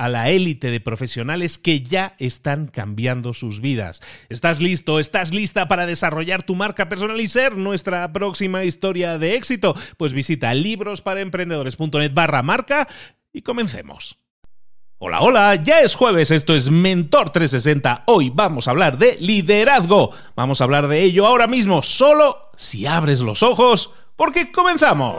a la élite de profesionales que ya están cambiando sus vidas. ¿Estás listo? ¿Estás lista para desarrollar tu marca personal y ser nuestra próxima historia de éxito? Pues visita librosparaemprendedores.net barra marca y comencemos. Hola, hola, ya es jueves, esto es Mentor 360. Hoy vamos a hablar de liderazgo. Vamos a hablar de ello ahora mismo, solo si abres los ojos, porque comenzamos.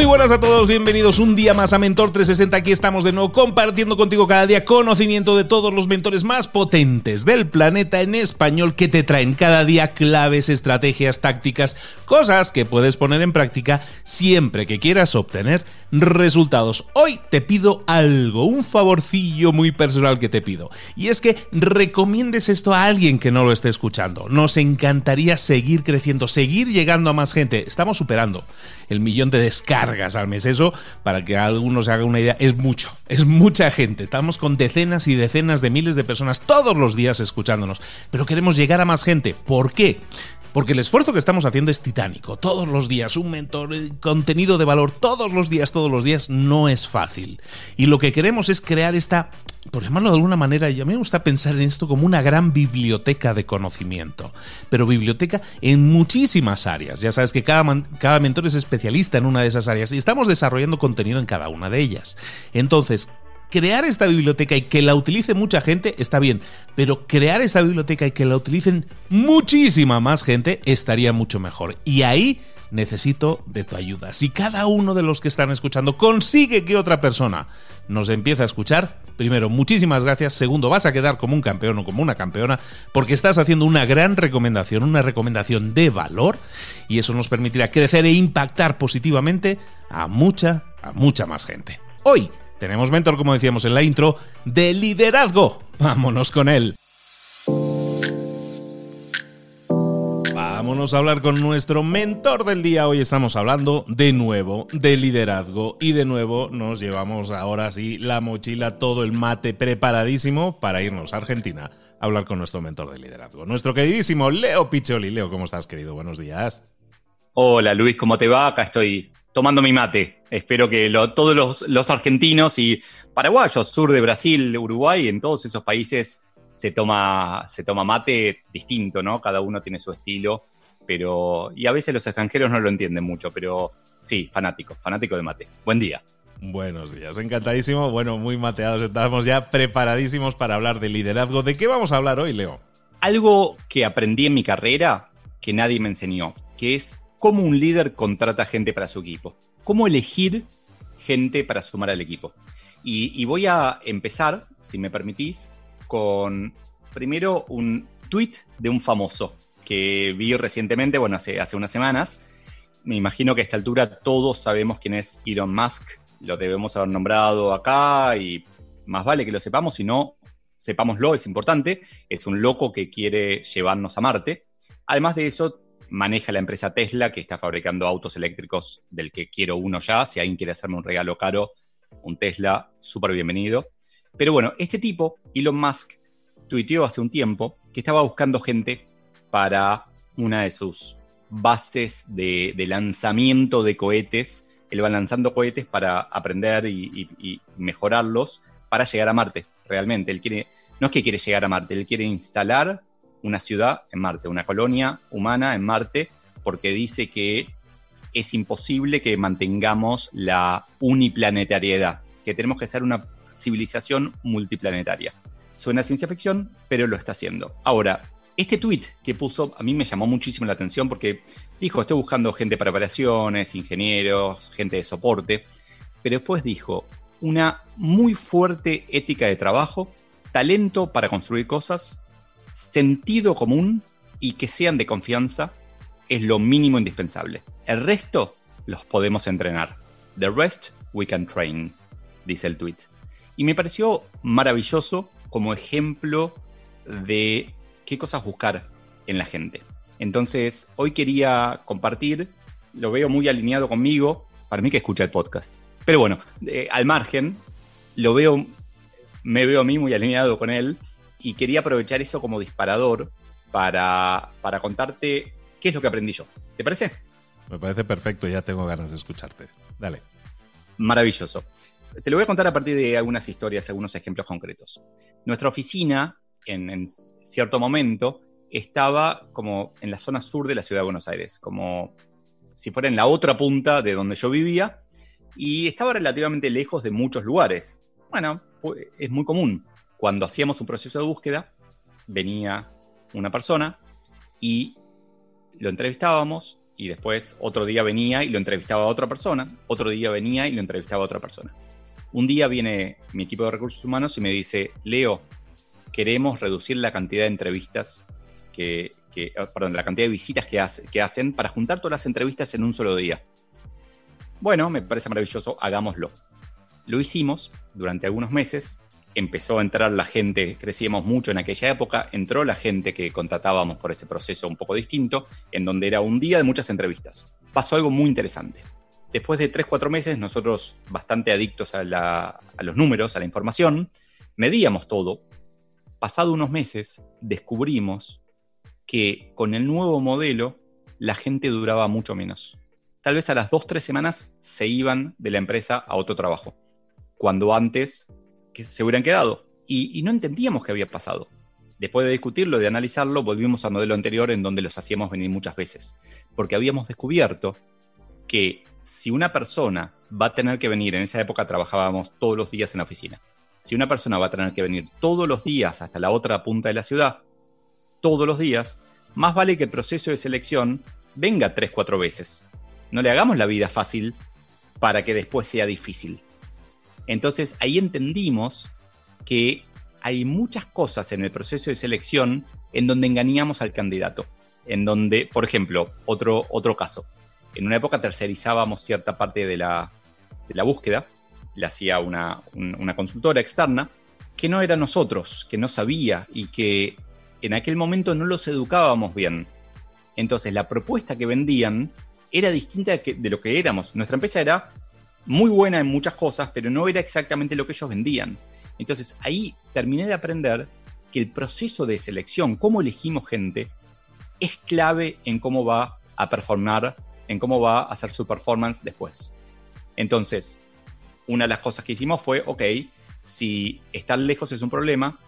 Muy buenas a todos, bienvenidos un día más a Mentor 360. Aquí estamos de nuevo compartiendo contigo cada día conocimiento de todos los mentores más potentes del planeta en español que te traen cada día claves, estrategias, tácticas, cosas que puedes poner en práctica siempre que quieras obtener resultados. Hoy te pido algo, un favorcillo muy personal que te pido. Y es que recomiendes esto a alguien que no lo esté escuchando. Nos encantaría seguir creciendo, seguir llegando a más gente. Estamos superando el millón de descargas al mes. Eso, para que algunos se haga una idea, es mucho. Es mucha gente. Estamos con decenas y decenas de miles de personas todos los días escuchándonos. Pero queremos llegar a más gente. ¿Por qué? Porque el esfuerzo que estamos haciendo es titánico. Todos los días, un mentor, eh, contenido de valor, todos los días, todos los días, no es fácil. Y lo que queremos es crear esta, por llamarlo de alguna manera, y a mí me gusta pensar en esto como una gran biblioteca de conocimiento. Pero biblioteca en muchísimas áreas. Ya sabes que cada, cada mentor es especialista en una de esas áreas y estamos desarrollando contenido en cada una de ellas. Entonces, crear esta biblioteca y que la utilice mucha gente está bien, pero crear esta biblioteca y que la utilicen muchísima más gente estaría mucho mejor. Y ahí necesito de tu ayuda. Si cada uno de los que están escuchando consigue que otra persona nos empiece a escuchar, primero, muchísimas gracias. Segundo, vas a quedar como un campeón o como una campeona porque estás haciendo una gran recomendación, una recomendación de valor y eso nos permitirá crecer e impactar positivamente a mucha, a mucha más gente. Hoy tenemos mentor, como decíamos en la intro, de liderazgo. Vámonos con él. Vámonos a hablar con nuestro mentor del día. Hoy estamos hablando de nuevo de liderazgo y de nuevo nos llevamos ahora sí la mochila, todo el mate preparadísimo para irnos a Argentina a hablar con nuestro mentor de liderazgo. Nuestro queridísimo Leo Picholi. Leo, ¿cómo estás, querido? Buenos días. Hola Luis, ¿cómo te va? Acá estoy tomando mi mate. Espero que todos los, argentinos y paraguayos, sur de Brasil, Uruguay, en todos esos países se toma, se toma mate distinto, ¿no? Cada uno tiene su estilo, pero. Y a veces los extranjeros no lo entienden mucho, pero sí, fanático, fanático de mate. Buen día. Buenos días, encantadísimo. Bueno, muy mateados, estamos ya preparadísimos para hablar de liderazgo. ¿De qué vamos a hablar hoy, Leo? Algo que aprendí en mi carrera que nadie me enseñó, que es cómo un líder contrata gente para su equipo, cómo elegir gente para sumar al equipo. Y, voy a empezar, si me permitís, con Primero, un tweet de un famoso que vi recientemente, bueno, hace, hace unas semanas. Me imagino que a esta altura todos sabemos quién es Elon Musk. Lo debemos haber nombrado acá y más vale que lo sepamos, si no, sepámoslo, es importante. Es un loco que quiere llevarnos a Marte. Además de eso, maneja la empresa Tesla, que está fabricando autos eléctricos del que quiero uno ya. Si alguien quiere hacerme un regalo caro, un Tesla, súper bienvenido. Pero bueno, este tipo, Elon Musk, tuiteó hace un tiempo que estaba buscando gente para una de sus bases de, lanzamiento de cohetes. Él va lanzando cohetes para aprender y, mejorarlos para llegar a Marte, realmente. Él quiere, no es que quiere llegar a Marte, él quiere instalar una ciudad en Marte, una colonia humana en Marte, porque dice que es imposible que mantengamos la uniplanetariedad, que tenemos que ser una civilización multiplanetaria. Suena ciencia ficción, pero lo está haciendo. Ahora, este tweet que puso a mí me llamó muchísimo la atención porque dijo, estoy buscando gente para operaciones, ingenieros, gente de soporte, pero después dijo, una muy fuerte ética de trabajo, talento para construir cosas, sentido común y que sean de confianza es lo mínimo indispensable. El resto los podemos entrenar. The rest we can train, dice el tweet. Y me pareció maravilloso como ejemplo de qué cosas buscar en la gente. Entonces, hoy quería compartir, lo veo muy alineado conmigo, para mí que escucha el podcast. Pero bueno, al margen, lo veo, me veo a mí muy alineado con él y quería aprovechar eso como disparador para, para contarte qué es lo que aprendí yo. ¿Te parece? Me parece perfecto, ya tengo ganas de escucharte. Dale. Maravilloso. Te lo voy a contar a partir de algunas historias, algunos ejemplos concretos. Nuestra oficina, en, cierto momento, estaba como en la zona sur de la ciudad de Buenos Aires, como si fuera en la otra punta de donde yo vivía, y estaba relativamente lejos de muchos lugares. Bueno, es muy común cuando hacíamos un proceso de búsqueda, venía una persona y lo entrevistábamos y después otro día venía y lo entrevistaba a otra persona, otro día venía y lo entrevistaba a otra persona. Un día viene mi equipo de recursos humanos y me dice, Leo, queremos reducir la cantidad de entrevistas que, ah, perdón, la cantidad de visitas que, hacen para juntar todas las entrevistas en un solo día. Bueno, me parece maravilloso, hagámoslo. Lo hicimos durante algunos meses empezó a entrar la gente, crecíamos mucho en aquella época, entró la gente que contratábamos por ese proceso un poco distinto, en donde era un día de muchas entrevistas. Pasó algo muy interesante. Después de 3-4 meses, nosotros, bastante adictos a los números, a la información, medíamos todo. Pasado unos meses, descubrimos que con el nuevo modelo la gente duraba mucho menos. Tal vez a las 2-3 semanas se iban de la empresa a otro trabajo, cuando antes que se hubieran quedado. Y, no entendíamos qué había pasado. Después de discutirlo, de analizarlo, volvimos al modelo anterior en donde los hacíamos venir muchas veces. Porque habíamos descubierto que si una persona va a tener que venir, en esa época trabajábamos todos los días en la oficina, si una persona va a tener que venir todos los días hasta la otra punta de la ciudad, todos los días, más vale que el proceso de selección venga tres, cuatro veces. No le hagamos la vida fácil para que después sea difícil. Entonces ahí entendimos que hay muchas cosas en el proceso de selección en donde engañamos al candidato. En donde, por ejemplo, otro, otro caso. En una época tercerizábamos cierta parte de la, búsqueda, le hacía una, una consultora externa, que no era nosotros, que no sabía y que en aquel momento no los educábamos bien. Entonces la propuesta que vendían era distinta de lo que éramos. Nuestra empresa era muy buena en muchas cosas, pero no era exactamente lo que ellos vendían. Entonces ahí terminé de aprender que el proceso de selección, cómo elegimos gente, es clave en cómo va a performar, en cómo va a hacer su performance después. Entonces, una de las cosas que hicimos fue, ok, si estar lejos es un problema,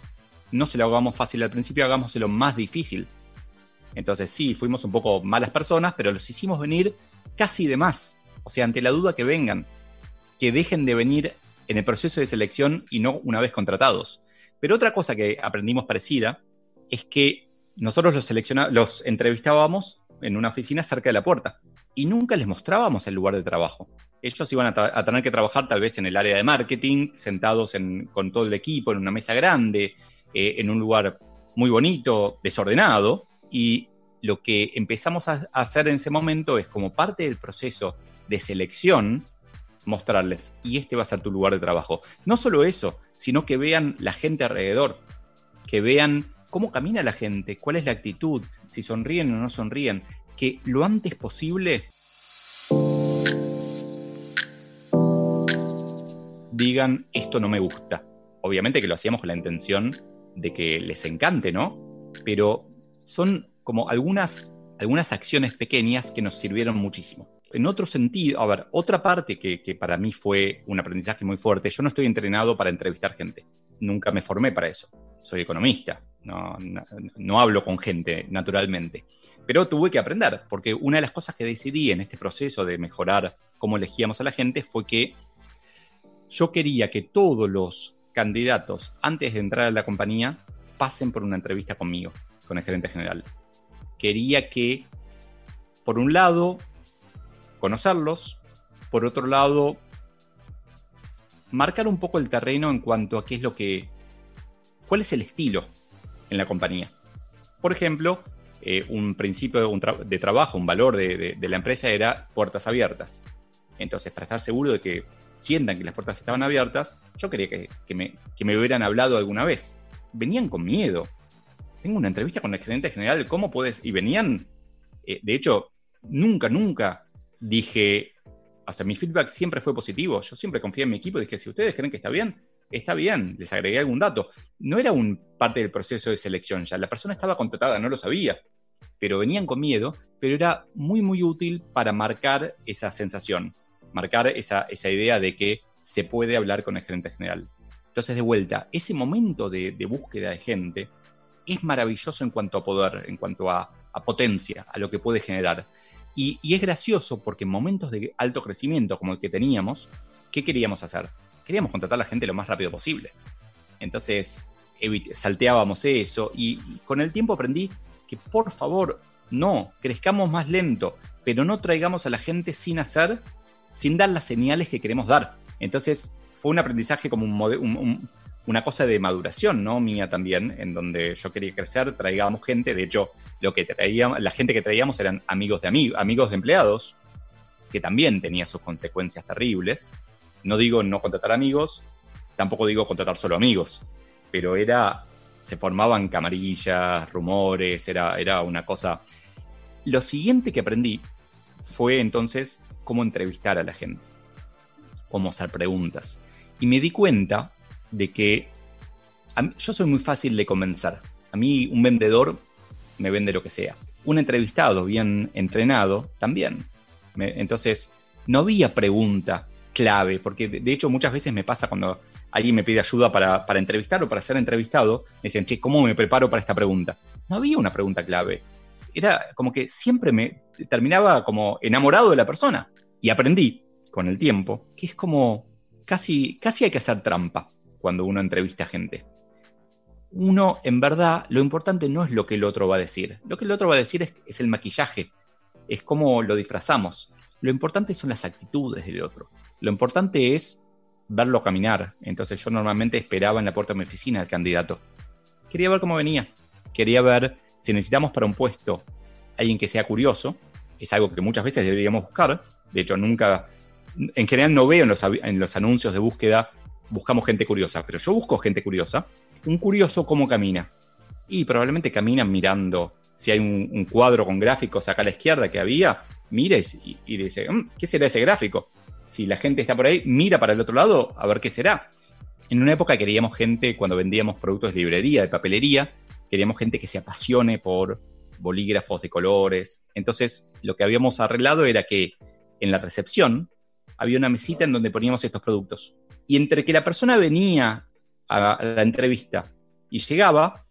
no se lo hagamos fácil al principio, hagámoslo más difícil. Entonces sí, fuimos un poco malas personas, pero los hicimos venir casi de más. O sea, ante la duda que vengan que dejen de venir en el proceso de selección y no una vez contratados. Pero otra cosa que aprendimos parecida es que nosotros los, los entrevistábamos en una oficina cerca de la puerta y nunca les mostrábamos el lugar de trabajo. Ellos iban a, tener que trabajar tal vez en el área de marketing, sentados con todo el equipo en una mesa grande, eh, en un lugar muy bonito, desordenado, y lo que empezamos a hacer en ese momento es como parte del proceso de selección, mostrarles, y este va a ser tu lugar de trabajo. No solo eso, sino que vean la gente alrededor, que vean cómo camina la gente, cuál es la actitud, si sonríen o no sonríen, que lo antes posible digan esto no me gusta. Obviamente que lo hacíamos con la intención de que les encante, ¿no? Pero son como algunas, algunas acciones pequeñas que nos sirvieron muchísimo. En otro sentido, a ver, otra parte que, para mí fue un aprendizaje muy fuerte, yo no estoy entrenado para entrevistar gente, nunca me formé para eso, soy economista, no, no, hablo con gente naturalmente, pero tuve que aprender, porque una de las cosas que decidí en este proceso de mejorar cómo elegíamos a la gente fue que yo quería que todos los candidatos, antes de entrar a la compañía, pasen por una entrevista conmigo, con el gerente general quería que, por un lado, conocerlos, por otro lado, marcar un poco el terreno en cuanto a qué es lo que, cuál es el estilo en la compañía. Por ejemplo, eh, un principio de, trabajo, un valor de, la empresa era puertas abiertas. Entonces, para estar seguro de que sientan que las puertas estaban abiertas, yo quería que, me, que me hubieran hablado alguna vez. Venían con miedo, tengo una entrevista con el gerente general, ¿cómo puedes? Y venían, eh, de hecho, nunca, nunca dije, o sea, mi feedback siempre fue positivo, yo siempre confié en mi equipo dije, si ustedes creen que está bien, está bien, les agregué algún dato. No era un parte del proceso de selección ya, la persona estaba contratada, no lo sabía, pero venían con miedo, pero era muy, muy útil para marcar esa sensación, marcar esa, esa idea de que se puede hablar con el gerente general. Entonces, de vuelta, ese momento de, de búsqueda de gente, es maravilloso en cuanto a poder, en cuanto a, potencia, a lo que puede generar. Y, es gracioso porque en momentos de alto crecimiento como el que teníamos, ¿qué queríamos hacer? Queríamos contratar a la gente lo más rápido posible. Entonces, salteábamos eso y, con el tiempo aprendí que por favor, no, crezcamos más lento, pero no traigamos a la gente sin hacer, sin dar las señales que queremos dar. Entonces, fue un aprendizaje como un, un, una cosa de maduración, ¿no? Mía también, en donde yo quería crecer, traíamos gente, de hecho, lo que traíamos, la gente que traíamos eran amigos de amigos, amigos de empleados, que también tenía sus consecuencias terribles. No digo no contratar amigos, tampoco digo contratar solo amigos, pero era, se formaban camarillas, rumores, era, era una cosa. Lo siguiente que aprendí fue entonces cómo entrevistar a la gente, cómo hacer preguntas. Y me di cuenta de que yo soy muy fácil de convencer. A mí un vendedor me vende lo que sea. Un entrevistado bien entrenado también. entonces, no había pregunta clave, porque de, hecho muchas veces me pasa cuando alguien me pide ayuda para, para entrevistar o para ser entrevistado, me dicen, che, ¿cómo me preparo para esta pregunta? No había una pregunta clave. Era como que siempre me terminaba como enamorado de la persona. Y aprendí con el tiempo que es como casi, casi hay que hacer trampa cuando uno entrevista a gente. Uno, en verdad, lo importante no es lo que el otro va a decir. Lo que el otro va a decir es, el maquillaje, es cómo lo disfrazamos. Lo importante son las actitudes del otro. Lo importante es verlo caminar. Entonces yo normalmente esperaba en la puerta de mi oficina al candidato. Quería ver cómo venía. Quería ver si necesitamos para un puesto alguien que sea curioso. Es algo que muchas veces deberíamos buscar. De hecho, nunca, en general no veo en los, en los anuncios de búsqueda buscamos gente curiosa, pero yo busco gente curiosa. Un curioso, ¿cómo camina? Y probablemente camina mirando. Si hay un, cuadro con gráficos acá a la izquierda que había, mira y, dice, mm, ¿qué será ese gráfico? Si la gente está por ahí, mira para el otro lado a ver qué será. En una época queríamos gente, cuando vendíamos productos de librería, de papelería, queríamos gente que se apasione por bolígrafos de colores. Entonces, lo que habíamos arreglado era que en la recepción había una mesita en donde poníamos estos productos. Y entre que la persona venía a la entrevista y llegaba,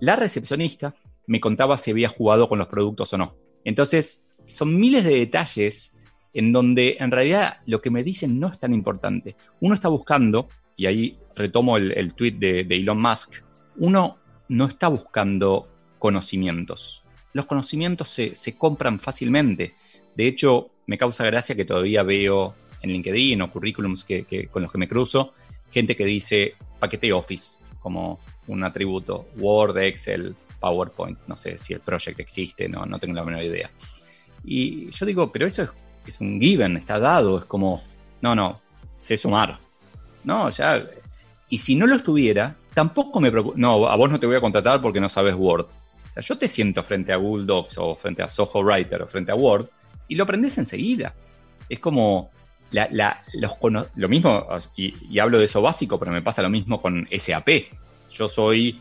la recepcionista me contaba si había jugado con los productos o no. Entonces, son miles de detalles en donde en realidad lo que me dicen no es tan importante. Uno está buscando, y ahí retomo el, tweet de, de Elon Musk, uno no está buscando conocimientos. Los conocimientos se, se, compran fácilmente. De hecho, me causa gracia que todavía veo en LinkedIn o currículums que, con los que me cruzo, gente que dice paquete Office, como un atributo, Word, Excel, PowerPoint, no sé si el project existe, no, no tengo la menor idea. Y yo digo, pero eso es, es un given, está dado, es como, no, no, sé sumar. No, ya. Y si no lo estuviera, tampoco me preocupa. No, a vos no te voy a contratar porque no sabes Word. O sea, yo te siento frente a Google Docs o frente a Soho Writer o frente a Word y lo aprendes enseguida. Es como la, lo mismo, y, hablo de eso básico, pero me pasa lo mismo con SAP. Yo soy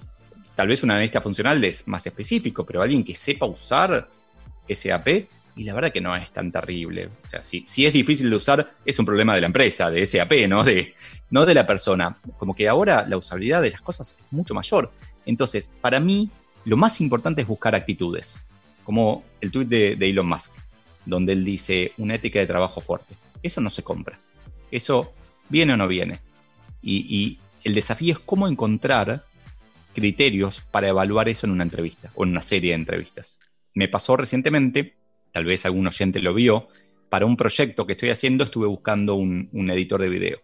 tal vez un analista funcional es más específico, pero alguien que sepa usar SAP, y la verdad que no es tan terrible. O sea, si, si es difícil de usar, es un problema de la empresa, de SAP, ¿no? De, no de la persona. Como que ahora la usabilidad de las cosas es mucho mayor. Entonces, para mí, lo más importante es buscar actitudes, como el tweet de, Elon Musk, donde él dice una ética de trabajo fuerte. Eso no se compra. Eso viene o no viene. Y, el desafío es cómo encontrar criterios para evaluar eso en una entrevista o en una serie de entrevistas. Me pasó recientemente, tal vez algún oyente lo vio, para un proyecto que estoy haciendo estuve buscando un, editor de video,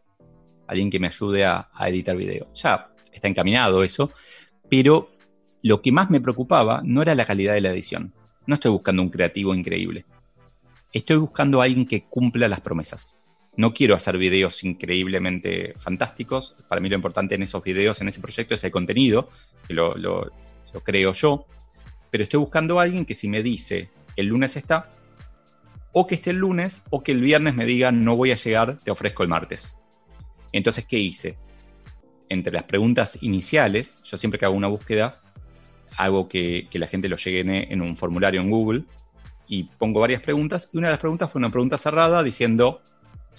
alguien que me ayude a, editar video. Ya está encaminado eso, pero lo que más me preocupaba no era la calidad de la edición. No estoy buscando un creativo increíble estoy buscando a alguien que cumpla las promesas. No quiero hacer videos increíblemente fantásticos. Para mí lo importante en esos videos, en ese proyecto, es el contenido, que lo, creo yo. Pero estoy buscando a alguien que si me dice el lunes está, o que esté el lunes, o que el viernes me diga no voy a llegar, te ofrezco el martes. Entonces, ¿qué hice? Entre las preguntas iniciales, yo siempre que hago una búsqueda, hago que, que la gente lo llegue en un formulario en Google y pongo varias preguntas. Y una de las preguntas fue una pregunta cerrada diciendo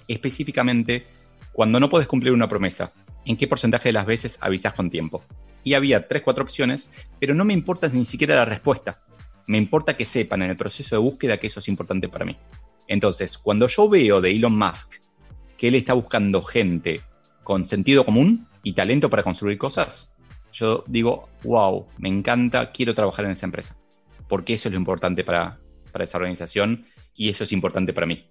específicamente, cuando no puedes cumplir una promesa, ¿en qué porcentaje de las veces avisas con tiempo? Y había tres, cuatro opciones, pero no me importa ni siquiera la respuesta. Me importa que sepan en el proceso de búsqueda que eso es importante para mí. Entonces, cuando yo veo de Elon Musk que él está buscando gente con sentido común y talento para construir cosas, yo digo, wow, me encanta, quiero trabajar en esa empresa. Porque eso es lo importante para, para esa organización y eso es importante para mí.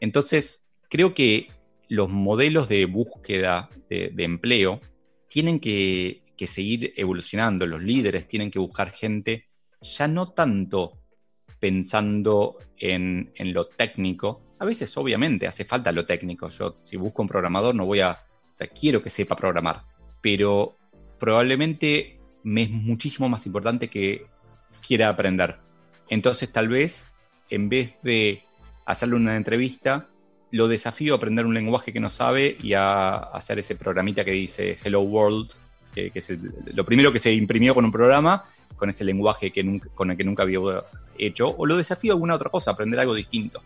Entonces, creo que los modelos de búsqueda de, empleo tienen que, seguir evolucionando, los líderes tienen que buscar gente ya no tanto pensando en, lo técnico, a veces obviamente hace falta lo técnico, yo si busco un programador no voy a, o sea, quiero que sepa programar, pero probablemente me es muchísimo más importante que quiera aprender. Entonces tal vez, en vez de hacerle una entrevista, lo desafío a aprender un lenguaje que no sabe y a hacer ese programita que dice Hello World, que, es lo primero que se imprimió con un programa, con ese lenguaje que con el que nunca había hecho, o lo desafío a alguna otra cosa, aprender algo distinto.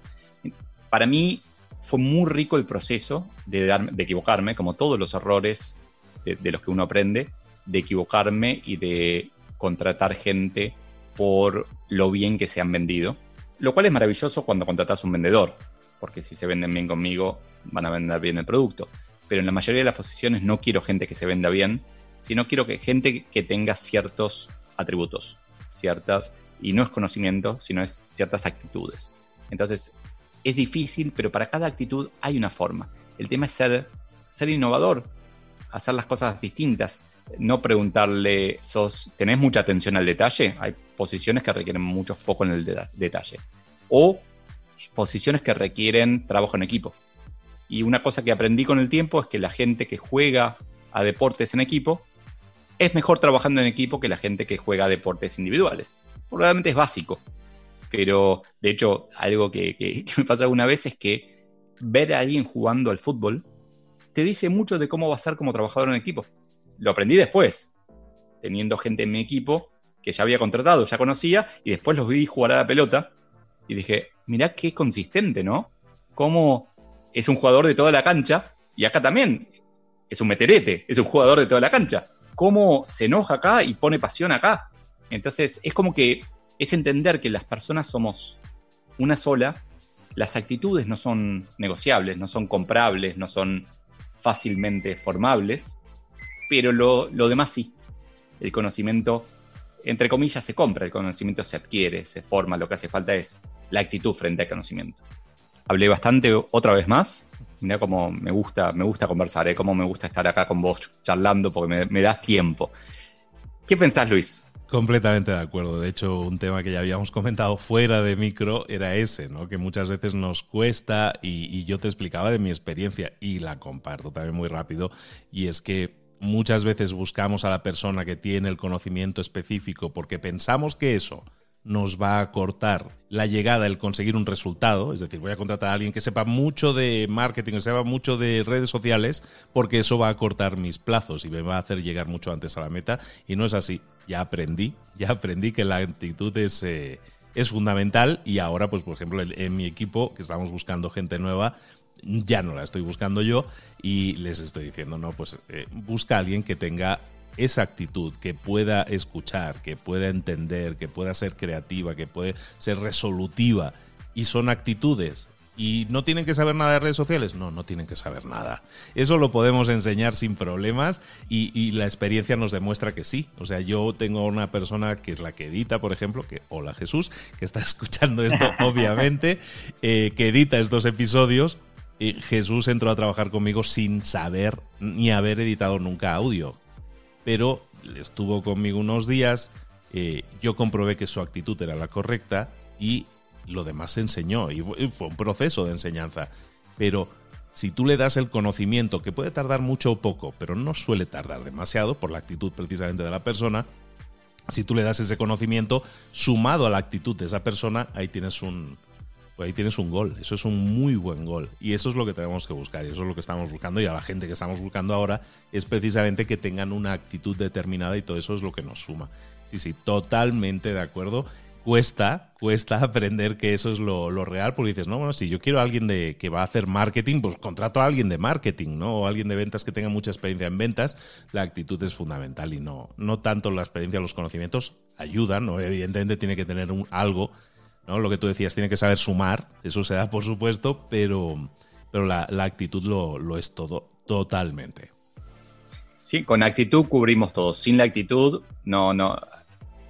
Para mí fue muy rico el proceso de, de equivocarme, como todos los errores de, de los que uno aprende, de equivocarme y de contratar gente por lo bien que se han vendido, lo cual es maravilloso cuando contratas un vendedor, porque si se venden bien conmigo, van a vender bien el producto. Pero en la mayoría de las posiciones no quiero gente que se venda bien, sino quiero que gente que tenga ciertos atributos, ciertas, y no es conocimiento, sino es ciertas actitudes. Entonces, es difícil, pero para cada actitud hay una forma. El tema es ser, ser innovador, hacer las cosas distintas no preguntarle, sos, ¿tenés mucha atención al detalle? Hay posiciones que requieren mucho foco en el detalle. O posiciones que requieren trabajo en equipo. Y una cosa que aprendí con el tiempo es que la gente que juega a deportes en equipo es mejor trabajando en equipo que la gente que juega deportes individuales. Probablemente es básico. Pero de hecho, algo que, me pasó alguna vez es que ver a alguien jugando al fútbol te dice mucho de cómo va a ser como trabajador en equipo lo aprendí después, teniendo gente en mi equipo que ya había contratado, ya conocía, y después los vi jugar a la pelota y dije, mirá qué consistente, ¿no? Cómo es un jugador de toda la cancha, y acá también es un meterete, es un jugador de toda la cancha. Cómo se enoja acá y pone pasión acá. Entonces, es como que es entender que las personas somos una sola, las actitudes no son negociables, no son comprables, no son fácilmente formables, pero lo, demás sí. El conocimiento, entre comillas, se compra, el conocimiento se adquiere, se forma, lo que hace falta es la actitud frente al conocimiento. Hablé bastante otra vez más. Mira cómo me gusta, me gusta conversar, ¿eh? cómo me gusta estar acá con vos charlando porque me, das tiempo. ¿Qué pensás, Luis? Completamente de acuerdo. De hecho, un tema que ya habíamos comentado fuera de micro era ese, ¿no? Que muchas veces nos cuesta y, yo te explicaba de mi experiencia y la comparto también muy rápido. Y es que muchas veces buscamos a la persona que tiene el conocimiento específico porque pensamos que eso nos va a cortar la llegada, el conseguir un resultado. Es decir, voy a contratar a alguien que sepa mucho de marketing, que sepa mucho de redes sociales, porque eso va a cortar mis plazos y me va a hacer llegar mucho antes a la meta. Y no es así. Ya aprendí, ya aprendí que la actitud es, eh, es fundamental y ahora, pues, por ejemplo, en, mi equipo, que estamos buscando gente nueva, ya no la estoy buscando yo y les estoy diciendo, no, pues eh, busca a alguien que tenga esa actitud, que pueda escuchar, que pueda entender, que pueda ser creativa, que puede ser resolutiva. Y son actitudes. ¿Y no tienen que saber nada de redes sociales? No, no tienen que saber nada. Eso lo podemos enseñar sin problemas y, la experiencia nos demuestra que sí. O sea, yo tengo una persona que es la que edita, por ejemplo, que, hola Jesús, que está escuchando esto, obviamente, eh, que edita estos episodios. Y Jesús entró a trabajar conmigo sin saber ni haber editado nunca audio pero estuvo conmigo unos días, eh, yo comprobé que su actitud era la correcta y lo demás se enseñó y fue un proceso de enseñanza. Pero si tú le das el conocimiento, que puede tardar mucho o poco, pero no suele tardar demasiado por la actitud precisamente de la persona, si tú le das ese conocimiento sumado a la actitud de esa persona, ahí tienes un, pues ahí tienes un gol. Eso es un muy buen gol. Y eso es lo que tenemos que buscar. Y eso es lo que estamos buscando. Y a la gente que estamos buscando ahora es precisamente que tengan una actitud determinada y todo eso es lo que nos suma. Sí, sí, totalmente de acuerdo. Cuesta, cuesta aprender que eso es lo, real, porque dices, no, bueno, si yo quiero a alguien de, que va a hacer marketing, pues contrato a alguien de marketing, ¿no? O alguien de ventas que tenga mucha experiencia en ventas. La actitud es fundamental y no, no tanto la experiencia, los conocimientos ayudan, ¿no? Evidentemente tiene que tener un, algo, ¿no? Lo que tú decías, tiene que saber sumar, eso se da por supuesto, pero, pero la, actitud lo, es todo, totalmente. Sí, con actitud cubrimos todo. Sin la actitud, no, no.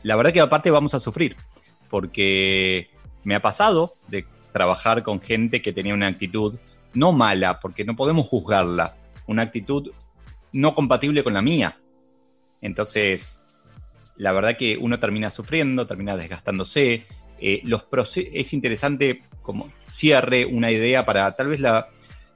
La verdad que aparte vamos a sufrir, porque me ha pasado de trabajar con gente que tenía una actitud no mala, porque no podemos juzgarla, una actitud no compatible con la mía. Entonces, la verdad que uno termina sufriendo, termina desgastándose, eh, los es interesante como cierre una idea para tal vez la...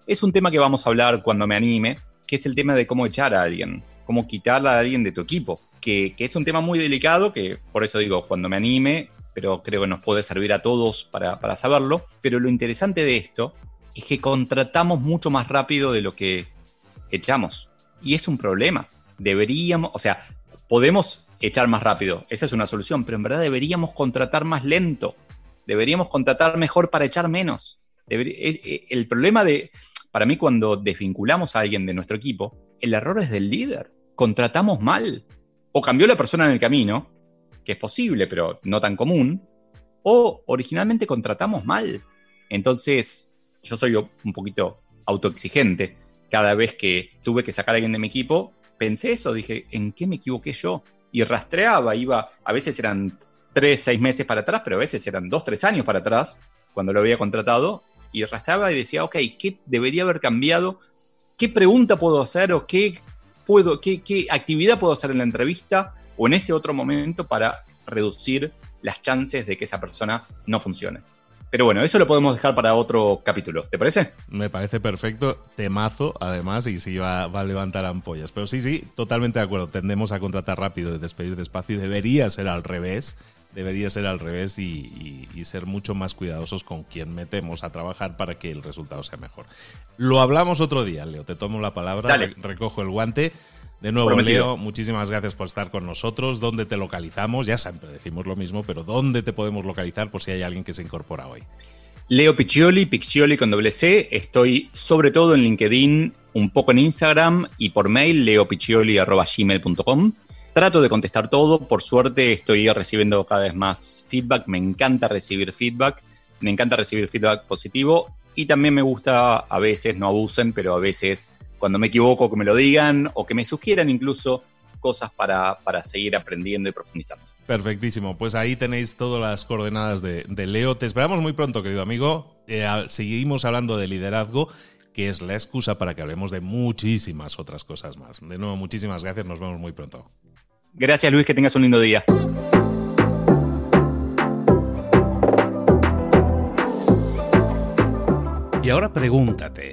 Es un tema que vamos a hablar cuando me anime, que es el tema de cómo echar a alguien, cómo quitar a alguien de tu equipo, que, es un tema muy delicado, que por eso digo, cuando me anime, pero creo que nos puede servir a todos para, para saberlo. Pero lo interesante de esto es que contratamos mucho más rápido de lo que echamos. Y es un problema. Deberíamos, o sea, podemos echar más rápido. Esa es una solución, pero en verdad deberíamos contratar más lento. Deberíamos contratar mejor para echar menos. Eh, el problema de, para mí, cuando desvinculamos a alguien de nuestro equipo, el error es del líder. Contratamos mal. O cambió la persona en el camino, que es posible, pero no tan común. O originalmente contratamos mal. Entonces, yo soy un poquito autoexigente. Cada vez que tuve que sacar a alguien de mi equipo, pensé eso, dije, ¿en qué me equivoqué yo? Y rastreaba, iba, a veces eran tres, seis meses para atrás, pero a veces eran dos, tres años para atrás, cuando lo había contratado, y rastreaba y decía, ok, ¿qué debería haber cambiado? ¿Qué pregunta puedo hacer o qué, puedo, qué, qué actividad puedo hacer en la entrevista o en este otro momento para reducir las chances de que esa persona no funcione? Pero bueno, eso lo podemos dejar para otro capítulo, ¿te parece? Me parece perfecto, temazo además, y sí va, a levantar ampollas. Pero sí, sí, totalmente de acuerdo. Tendemos a contratar rápido y despedir despacio y debería ser al revés. Debería ser al revés y, ser mucho más cuidadosos con quien metemos a trabajar para que el resultado sea mejor. Lo hablamos otro día, Leo. Te tomo la palabra, recojo el guante. De nuevo, Leo, muchísimas gracias por estar con nosotros. ¿Dónde te localizamos? Ya siempre decimos lo mismo, pero ¿dónde te podemos localizar por si hay alguien que se incorpora hoy? Leo Piccioli, Piccioli con doble C. Estoy sobre todo en LinkedIn, un poco en Instagram y por mail leopiccioli.gmail.com. Trato de contestar todo. Por suerte estoy recibiendo cada vez más feedback. Me encanta recibir feedback. Me encanta recibir feedback positivo. Y también me gusta, a veces, no abusen, pero a veces cuando me equivoco que me lo digan o que me sugieran incluso cosas para, seguir aprendiendo y profundizando. Perfectísimo, pues ahí tenéis todas las coordenadas de, Leo. Te esperamos muy pronto, querido amigo. Eh, seguimos hablando de liderazgo, que es la excusa para que hablemos de muchísimas otras cosas más. De nuevo, muchísimas gracias, nos vemos muy pronto. Gracias Luis, que tengas un lindo día. Y ahora pregúntate,